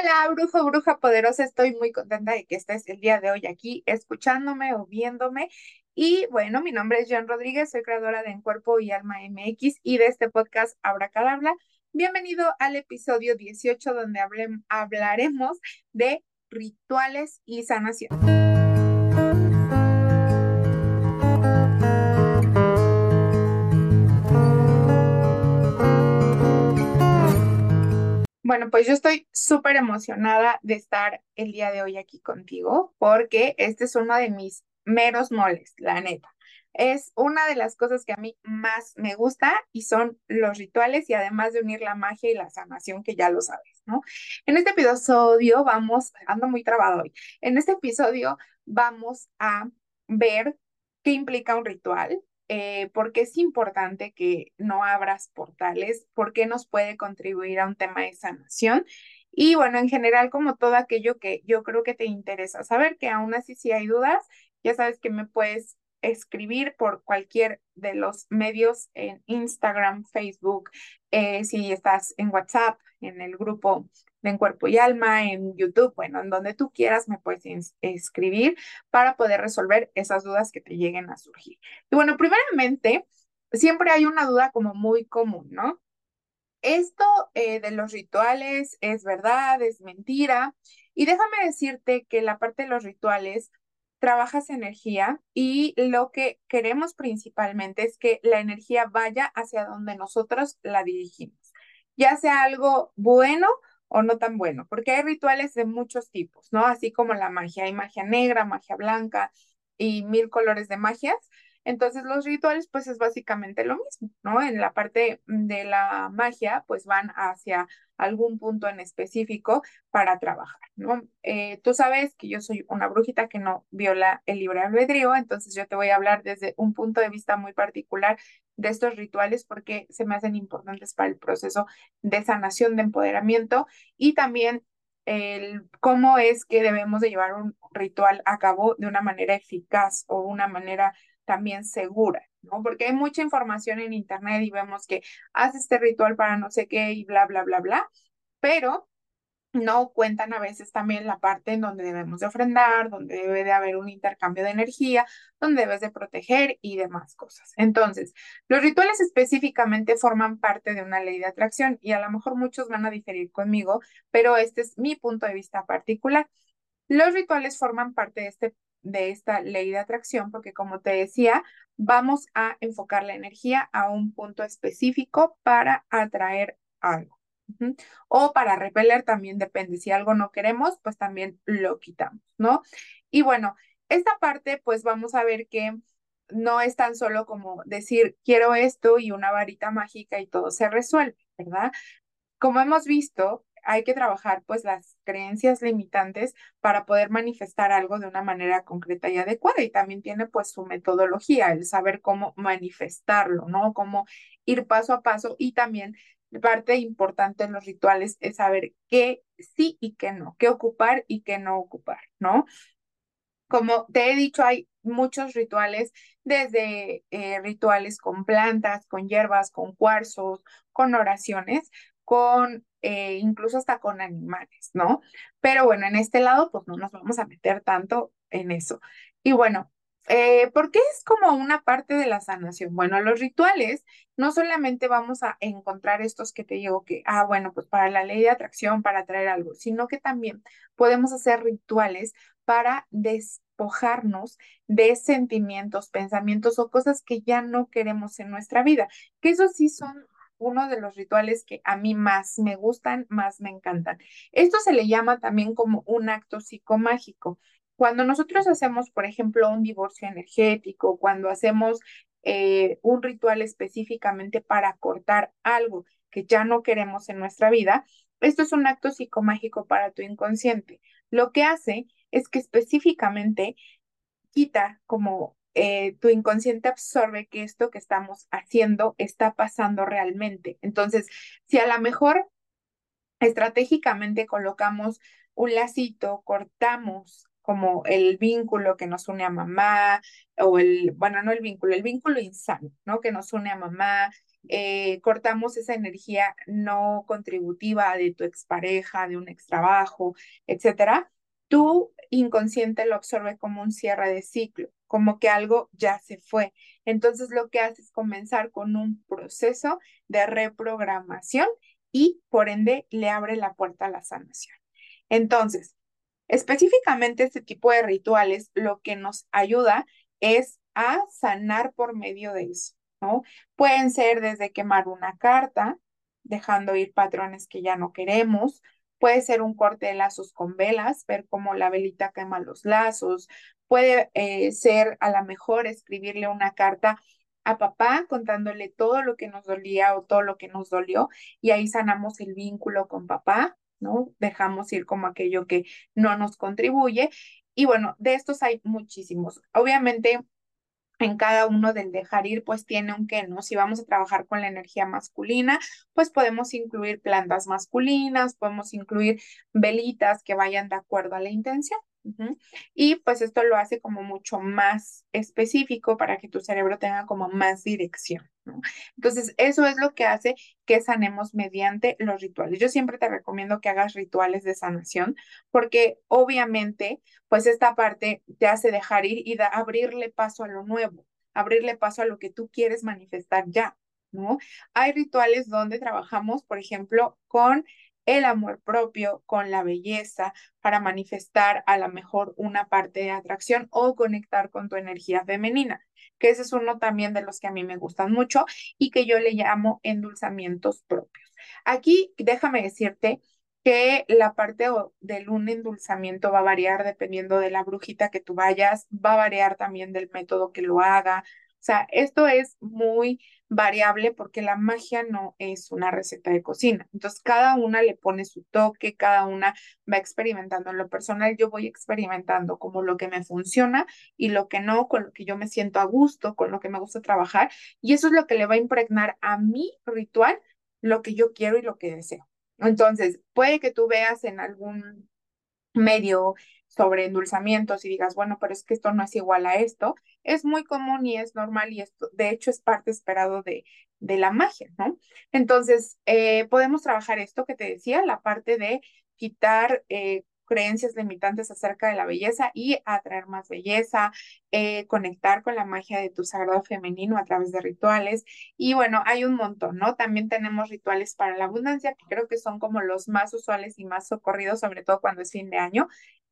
Hola, brujo, bruja poderosa. Estoy muy contenta de que estés el día de hoy aquí escuchándome o viéndome. Y bueno, mi nombre es Jan Rodríguez, soy creadora de En Cuerpo y Alma MX y de este podcast Abracadabra. Bienvenido al episodio 18 donde hablaremos de rituales y sanación. Bueno, pues yo estoy súper emocionada de estar el día de hoy aquí contigo porque este es uno de mis meros moles, la neta. Es una de las cosas que a mí más me gusta y son los rituales y además de unir la magia y la sanación que ya lo sabes, ¿no? En este episodio vamos, ando muy trabado hoy, en este episodio vamos a ver qué implica un ritual, eh, por qué es importante que no abras portales, por qué nos puede contribuir a un tema de sanación. Y bueno, en general, como todo aquello que yo creo que te interesa saber, que aún así si hay dudas, ya sabes que me puedes escribir por cualquier de los medios en Instagram, Facebook, eh, si estás en WhatsApp, en el grupo de En Cuerpo y Alma, en YouTube, bueno, en donde tú quieras me puedes escribir para poder resolver esas dudas que te lleguen a surgir. Y bueno, primeramente, siempre hay una duda como muy común, ¿no? Esto eh, de los rituales es verdad, es mentira. Y déjame decirte que la parte de los rituales trabajas energía y lo que queremos principalmente es que la energía vaya hacia donde nosotros la dirigimos, ya sea algo bueno o no tan bueno, porque hay rituales de muchos tipos, ¿no? Así como la magia, hay magia negra, magia blanca y mil colores de magias. Entonces los rituales pues es básicamente lo mismo, ¿no? En la parte de la magia pues van hacia algún punto en específico para trabajar, ¿no? Eh, tú sabes que yo soy una brujita que no viola el libre albedrío, entonces yo te voy a hablar desde un punto de vista muy particular de estos rituales porque se me hacen importantes para el proceso de sanación, de empoderamiento y también el cómo es que debemos de llevar un ritual a cabo de una manera eficaz o una manera también segura, ¿no? Porque hay mucha información en Internet y vemos que hace este ritual para no sé qué y bla, bla, bla, bla, pero no cuentan a veces también la parte en donde debemos de ofrendar, donde debe de haber un intercambio de energía, donde debes de proteger y demás cosas. Entonces, los rituales específicamente forman parte de una ley de atracción y a lo mejor muchos van a diferir conmigo, pero este es mi punto de vista particular. Los rituales forman parte de este de esta ley de atracción, porque como te decía, vamos a enfocar la energía a un punto específico para atraer algo. O para repeler también depende. Si algo no queremos, pues también lo quitamos, ¿no? Y bueno, esta parte, pues vamos a ver que no es tan solo como decir quiero esto y una varita mágica y todo se resuelve, ¿verdad? Como hemos visto, hay que trabajar pues las creencias limitantes para poder manifestar algo de una manera concreta y adecuada y también tiene pues su metodología, el saber cómo manifestarlo, ¿no? Cómo ir paso a paso y también parte importante en los rituales es saber qué sí y qué no, qué ocupar y qué no ocupar, ¿no? Como te he dicho, hay muchos rituales, desde eh, rituales con plantas, con hierbas, con cuarzos, con oraciones, con eh, incluso hasta con animales, ¿no? Pero bueno, en este lado, pues no nos vamos a meter tanto en eso. Y bueno, eh, ¿por qué es como una parte de la sanación? Bueno, los rituales no solamente vamos a encontrar estos que te digo que, ah, bueno, pues para la ley de atracción, para traer algo, sino que también podemos hacer rituales para despojarnos de sentimientos, pensamientos o cosas que ya no queremos en nuestra vida, que eso sí son uno de los rituales que a mí más me gustan, más me encantan. Esto se le llama también como un acto psicomágico. Cuando nosotros hacemos, por ejemplo, un divorcio energético, cuando hacemos eh, un ritual específicamente para cortar algo que ya no queremos en nuestra vida, esto es un acto psicomágico para tu inconsciente. Lo que hace es que específicamente quita como eh, tu inconsciente absorbe que esto que estamos haciendo está pasando realmente. Entonces, si a lo mejor estratégicamente colocamos un lacito, cortamos como el vínculo que nos une a mamá, o el, bueno, no el vínculo, el vínculo insano, ¿no? Que nos une a mamá, eh, cortamos esa energía no contributiva de tu expareja, de un extrabajo, etcétera, tu inconsciente lo absorbe como un cierre de ciclo, como que algo ya se fue. Entonces lo que hace es comenzar con un proceso de reprogramación y por ende le abre la puerta a la sanación. Entonces, específicamente este tipo de rituales lo que nos ayuda es a sanar por medio de eso, ¿no? Pueden ser desde quemar una carta, dejando ir patrones que ya no queremos, puede ser un corte de lazos con velas, ver cómo la velita quema los lazos, puede eh, ser a lo mejor escribirle una carta a papá contándole todo lo que nos dolía o todo lo que nos dolió y ahí sanamos el vínculo con papá, ¿no? Dejamos ir como aquello que no nos contribuye. Y bueno, de estos hay muchísimos. Obviamente, en cada uno del dejar ir, pues tiene un qué, ¿no? Si vamos a trabajar con la energía masculina, pues podemos incluir plantas masculinas, podemos incluir velitas que vayan de acuerdo a la intención. Y pues esto lo hace como mucho más específico para que tu cerebro tenga como más dirección. Entonces, eso es lo que hace que sanemos mediante los rituales. Yo siempre te recomiendo que hagas rituales de sanación porque obviamente, pues esta parte te hace dejar ir y abrirle paso a lo nuevo, abrirle paso a lo que tú quieres manifestar ya. ¿no? Hay rituales donde trabajamos, por ejemplo, con el amor propio, con la belleza, para manifestar a lo mejor una parte de atracción o conectar con tu energía femenina, que ese es uno también de los que a mí me gustan mucho y que yo le llamo endulzamientos propios. Aquí déjame decirte que la parte del un endulzamiento va a variar dependiendo de la brujita que tú vayas, va a variar también del método que lo haga. O sea, esto es muy variable porque la magia no es una receta de cocina. Entonces, cada una le pone su toque, cada una va experimentando. En lo personal, yo voy experimentando como lo que me funciona y lo que no, con lo que yo me siento a gusto, con lo que me gusta trabajar. Y eso es lo que le va a impregnar a mi ritual lo que yo quiero y lo que deseo. Entonces, puede que tú veas en algún medio sobre endulzamientos y digas, bueno, pero es que esto no es igual a esto, es muy común y es normal y esto, de hecho, es parte esperado de, de la magia, ¿no? Entonces, eh, podemos trabajar esto que te decía, la parte de quitar eh, creencias limitantes acerca de la belleza y atraer más belleza, eh, conectar con la magia de tu sagrado femenino a través de rituales. Y bueno, hay un montón, ¿no? También tenemos rituales para la abundancia, que creo que son como los más usuales y más socorridos, sobre todo cuando es fin de año,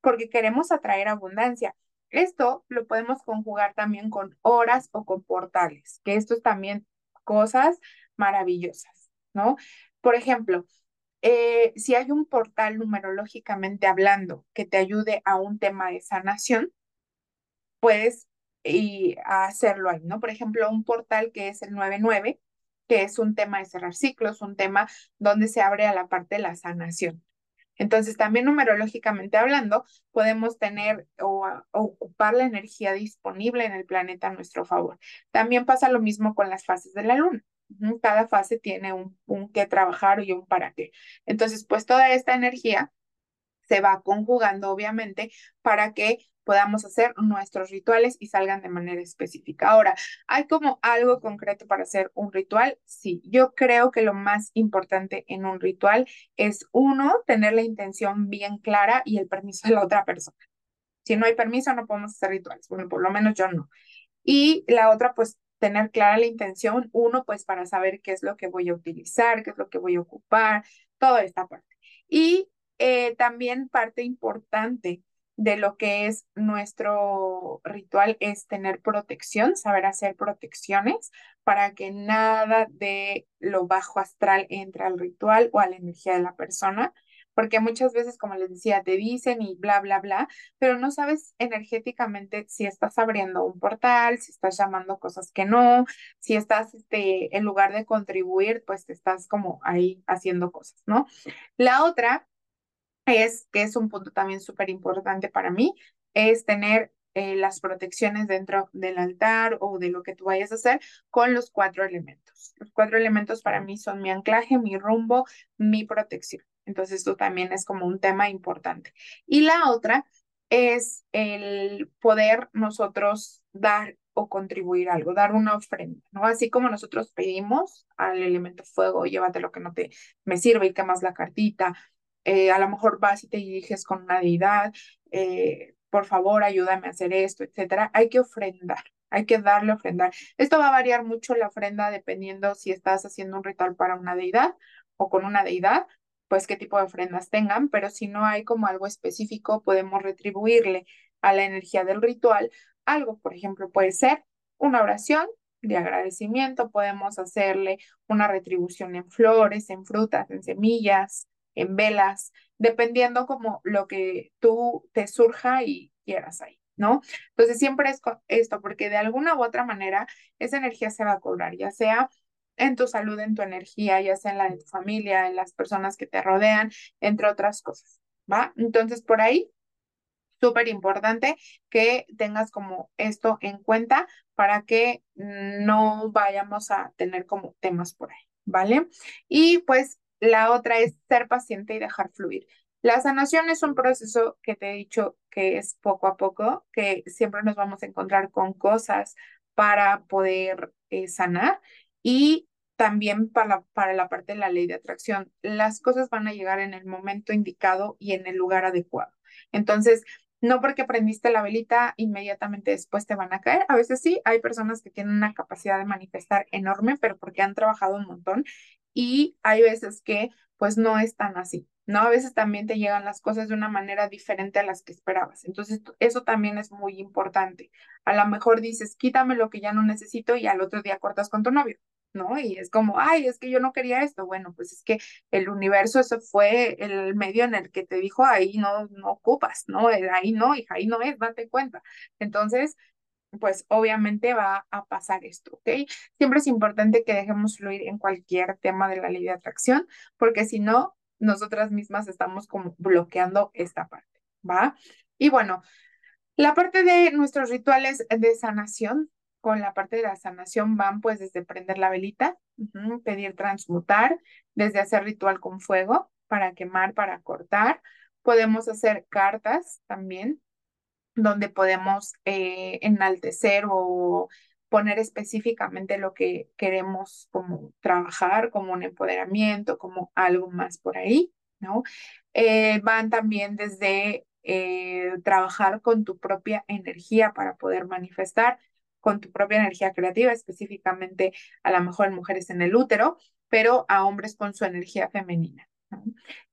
porque queremos atraer abundancia. Esto lo podemos conjugar también con horas o con portales, que esto es también cosas maravillosas, ¿no? Por ejemplo, eh, si hay un portal numerológicamente hablando que te ayude a un tema de sanación, puedes y hacerlo ahí, ¿no? Por ejemplo, un portal que es el 99, que es un tema de cerrar ciclos, un tema donde se abre a la parte de la sanación. Entonces, también numerológicamente hablando, podemos tener o, ocupar la energía disponible en el planeta a nuestro favor. También pasa lo mismo con las fases de la luna. Cada fase tiene un, un qué trabajar y un para qué. Entonces, pues toda esta energía se va conjugando, obviamente, para que podamos hacer nuestros rituales y salgan de manera específica. Ahora, ¿hay como algo concreto para hacer un ritual? Sí, yo creo que lo más importante en un ritual es uno, tener la intención bien clara y el permiso de la otra persona. Si no hay permiso, no podemos hacer rituales. Bueno, por lo menos yo no. Y la otra, pues tener clara la intención, uno, pues para saber qué es lo que voy a utilizar, qué es lo que voy a ocupar, toda esta parte. Y eh, también parte importante de lo que es nuestro ritual es tener protección, saber hacer protecciones para que nada de lo bajo astral entre al ritual o a la energía de la persona, porque muchas veces, como les decía, te dicen y bla, bla, bla, pero no sabes energéticamente si estás abriendo un portal, si estás llamando cosas que no, si estás, este, en lugar de contribuir, pues te estás como ahí haciendo cosas, ¿no? La otra es, que es un punto también súper importante para mí, es tener eh, las protecciones dentro del altar o de lo que tú vayas a hacer con los cuatro elementos. Los cuatro elementos para mí son mi anclaje, mi rumbo, mi protección. Entonces, esto también es como un tema importante. Y la otra es el poder nosotros dar o contribuir algo, dar una ofrenda, ¿no? Así como nosotros pedimos al elemento fuego, llévate lo que no te me sirve y quemas la cartita, eh, a lo mejor vas y te diriges con una deidad, eh, por favor, ayúdame a hacer esto, etcétera. Hay que ofrendar, hay que darle ofrendar. Esto va a variar mucho la ofrenda dependiendo si estás haciendo un ritual para una deidad o con una deidad, pues qué tipo de ofrendas tengan, pero si no hay como algo específico, podemos retribuirle a la energía del ritual algo. Por ejemplo, puede ser una oración de agradecimiento, podemos hacerle una retribución en flores, en frutas, en semillas, en velas, dependiendo como lo que tú te surja y quieras ahí, ¿no? Entonces siempre es esto, porque de alguna u otra manera esa energía se va a cobrar, ya sea en tu salud, en tu energía, ya sea en la de tu familia, en las personas que te rodean, entre otras cosas, ¿va? Entonces por ahí súper importante que tengas como esto en cuenta para que no vayamos a tener como temas por ahí, ¿vale? Y pues la otra es ser paciente y dejar fluir. La sanación es un proceso que te he dicho que es poco a poco, que siempre nos vamos a encontrar con cosas para poder eh, sanar y también para, para la parte de la ley de atracción. Las cosas van a llegar en el momento indicado y en el lugar adecuado. Entonces, no porque prendiste la velita, inmediatamente después te van a caer. A veces sí, hay personas que tienen una capacidad de manifestar enorme, pero porque han trabajado un montón. Y hay veces que pues no es tan así, ¿no? A veces también te llegan las cosas de una manera diferente a las que esperabas. Entonces, eso también es muy importante. A lo mejor dices, quítame lo que ya no necesito y al otro día cortas con tu novio. ¿no? Y es como, ay, es que yo no quería esto. Bueno, pues es que el universo, eso fue el medio en el que te dijo, ahí no, no ocupas, ¿no? Eh, ahí no, hija, ahí no es, date cuenta. Entonces, pues obviamente va a pasar esto, ¿ok? Siempre es importante que dejemos fluir en cualquier tema de la ley de atracción, porque si no, nosotras mismas estamos como bloqueando esta parte, ¿va? Y bueno, la parte de nuestros rituales de sanación, con la parte de la sanación van pues desde prender la velita, pedir transmutar, desde hacer ritual con fuego para quemar, para cortar. Podemos hacer cartas también, donde podemos eh, enaltecer o poner específicamente lo que queremos como trabajar, como un empoderamiento, como algo más por ahí, ¿no? Eh, van también desde eh, trabajar con tu propia energía para poder manifestar con tu propia energía creativa, específicamente a lo mejor en mujeres en el útero, pero a hombres con su energía femenina.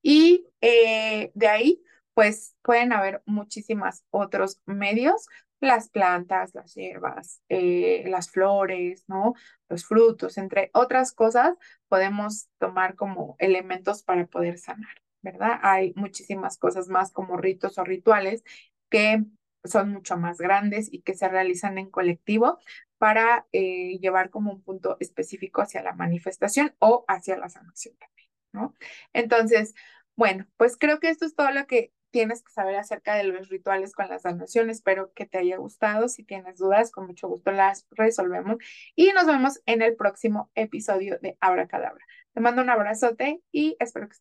Y eh, de ahí, pues pueden haber muchísimos otros medios, las plantas, las hierbas, eh, las flores, ¿no? Los frutos, entre otras cosas, podemos tomar como elementos para poder sanar, ¿verdad? Hay muchísimas cosas más como ritos o rituales que son mucho más grandes y que se realizan en colectivo para eh, llevar como un punto específico hacia la manifestación o hacia la sanación también, ¿no? Entonces, bueno, pues creo que esto es todo lo que tienes que saber acerca de los rituales con la sanación. Espero que te haya gustado. Si tienes dudas, con mucho gusto las resolvemos. Y nos vemos en el próximo episodio de Abra Cadabra. Te mando un abrazote y espero que